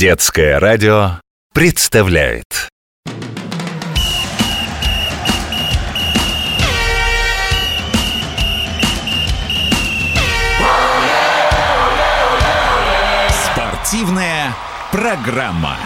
Детское радио представляет Спортивная программа.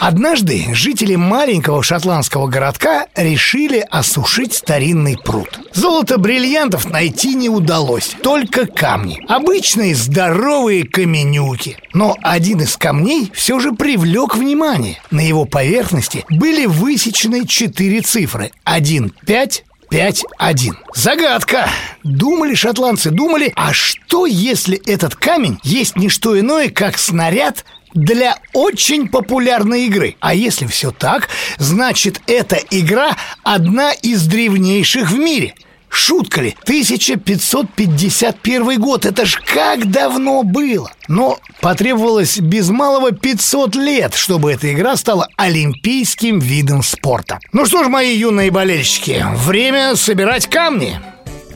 Однажды жители маленького шотландского городка решили осушить старинный пруд. Золото бриллиантов найти не удалось, только камни. Обычные здоровые каменюки. Но один из камней все же привлек внимание. На его поверхности были высечены четыре цифры. Один, пять, 5-1. Загадка! Думали шотландцы, думали, а что если этот камень есть не что иное, как снаряд для очень популярной игры. А если все так, значит эта игра одна из древнейших в мире. Шутка ли? 1551 год. Это ж как давно было. Но потребовалось без малого 500 лет, чтобы эта игра стала олимпийским видом спорта. Ну что ж, мои юные болельщики, время собирать камни.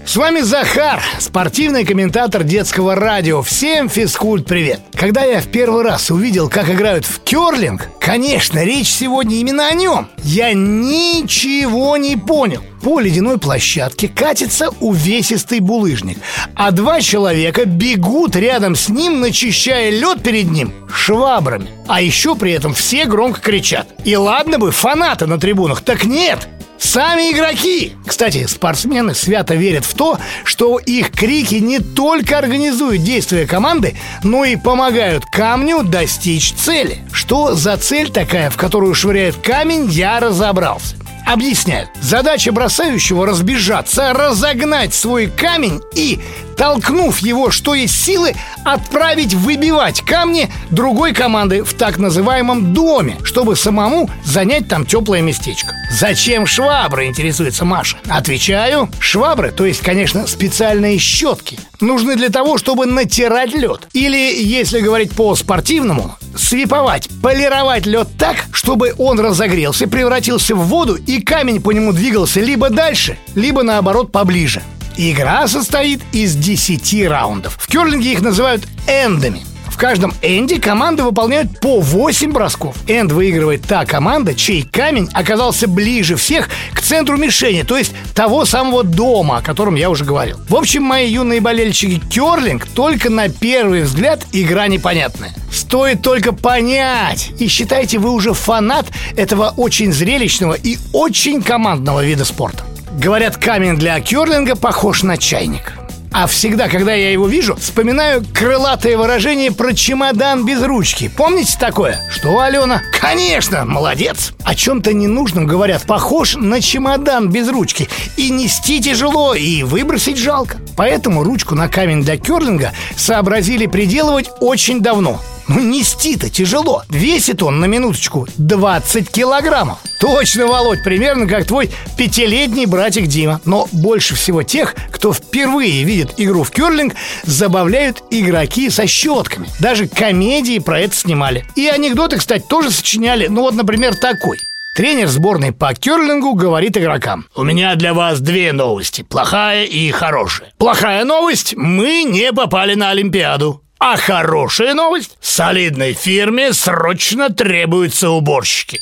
С вами Захар, спортивный комментатор детского радио. Всем физкульт привет! Когда я в первый раз увидел, как играют в керлинг, конечно, речь сегодня именно о нем. Я ничего не понял. По ледяной площадке катится увесистый булыжник, а два человека бегут рядом с ним, начищая лед перед ним швабрами. А еще при этом все громко кричат. И ладно бы фанаты на трибунах, так нет, Сами игроки! Кстати, спортсмены свято верят в то, что их крики не только организуют действия команды, но и помогают камню достичь цели. Что за цель такая, в которую швыряет камень, я разобрался. Объясняют. Задача бросающего разбежаться, разогнать свой камень и, толкнув его, что есть силы, отправить выбивать камни другой команды в так называемом доме, чтобы самому занять там теплое местечко. Зачем швабры, интересуется Маша? Отвечаю, швабры, то есть, конечно, специальные щетки, нужны для того, чтобы натирать лед. Или, если говорить по-спортивному, свиповать, полировать лед так, чтобы он разогрелся, превратился в воду и камень по нему двигался либо дальше, либо наоборот поближе. Игра состоит из 10 раундов. В керлинге их называют эндами – в каждом энде команды выполняют по 8 бросков. Энд выигрывает та команда, чей камень оказался ближе всех к центру мишени, то есть того самого дома, о котором я уже говорил. В общем, мои юные болельщики, керлинг только на первый взгляд игра непонятная. Стоит только понять. И считайте, вы уже фанат этого очень зрелищного и очень командного вида спорта. Говорят, камень для керлинга похож на чайник. А всегда, когда я его вижу, вспоминаю крылатое выражение про чемодан без ручки. Помните такое? Что, Алена? Конечно, молодец. О чем-то ненужном говорят, похож на чемодан без ручки. И нести тяжело, и выбросить жалко. Поэтому ручку на камень для керлинга сообразили приделывать очень давно. Ну нести-то тяжело. Весит он на минуточку 20 килограммов. Точно, Володь, примерно как твой пятилетний братик Дима. Но больше всего тех, кто впервые видит игру в керлинг, забавляют игроки со щетками. Даже комедии про это снимали. И анекдоты, кстати, тоже сочиняли. Ну вот, например, такой. Тренер сборной по керлингу говорит игрокам У меня для вас две новости, плохая и хорошая Плохая новость – мы не попали на Олимпиаду а хорошая новость – солидной фирме срочно требуются уборщики.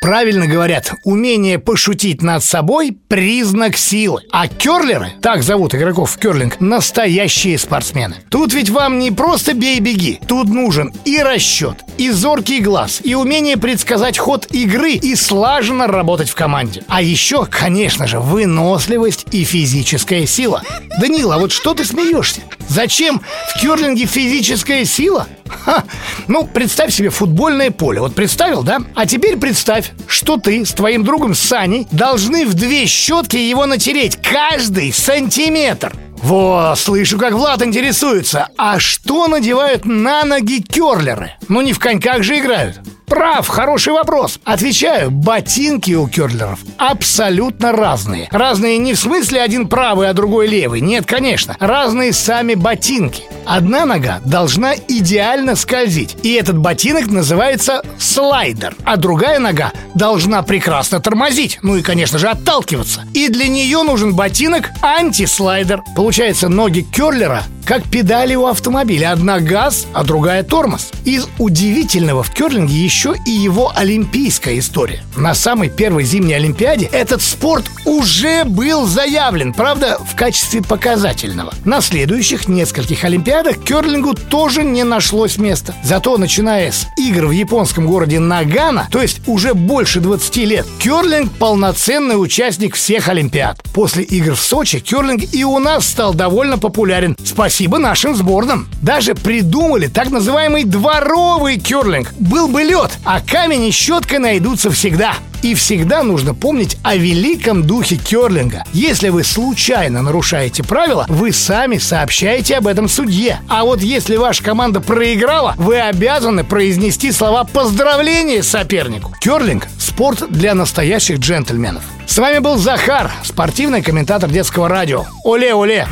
Правильно говорят, умение пошутить над собой – признак силы. А керлеры, так зовут игроков в керлинг, настоящие спортсмены. Тут ведь вам не просто бей-беги, тут нужен и расчет, и зоркий глаз, и умение предсказать ход игры, и слаженно работать в команде. А еще, конечно же, выносливость и физическая сила. Данила, а вот что ты смеешься? Зачем в керлинге физическая сила? Ха, ну, представь себе футбольное поле. Вот представил, да? А теперь представь, что ты с твоим другом Саней должны в две щетки его натереть каждый сантиметр. Во, слышу, как Влад интересуется. А что надевают на ноги керлеры? Ну, не в коньках же играют. Прав, хороший вопрос. Отвечаю, ботинки у керлеров абсолютно разные. Разные не в смысле один правый, а другой левый. Нет, конечно. Разные сами ботинки. Одна нога должна идеально скользить, и этот ботинок называется слайдер, а другая нога должна прекрасно тормозить, ну и, конечно же, отталкиваться. И для нее нужен ботинок антислайдер. Получается, ноги керлера как педали у автомобиля. Одна газ, а другая тормоз. Из удивительного в керлинге еще и его олимпийская история. На самой первой зимней Олимпиаде этот спорт уже был заявлен, правда, в качестве показательного. На следующих нескольких Олимпиадах керлингу тоже не нашлось места. Зато начиная с игр в японском городе Нагана, то есть уже больше 20 лет, керлинг полноценный участник всех Олимпиад. После игр в Сочи керлинг и у нас стал довольно популярен. Спасибо нашим сборным. Даже придумали так называемый дворовый керлинг. Был бы лед, а камень и щетка найдутся всегда. И всегда нужно помнить о великом духе керлинга. Если вы случайно нарушаете правила, вы сами сообщаете об этом судье. А вот если ваша команда проиграла, вы обязаны произнести слова поздравления сопернику. Керлинг – спорт для настоящих джентльменов. С вами был Захар, спортивный комментатор детского радио. Оле-оле!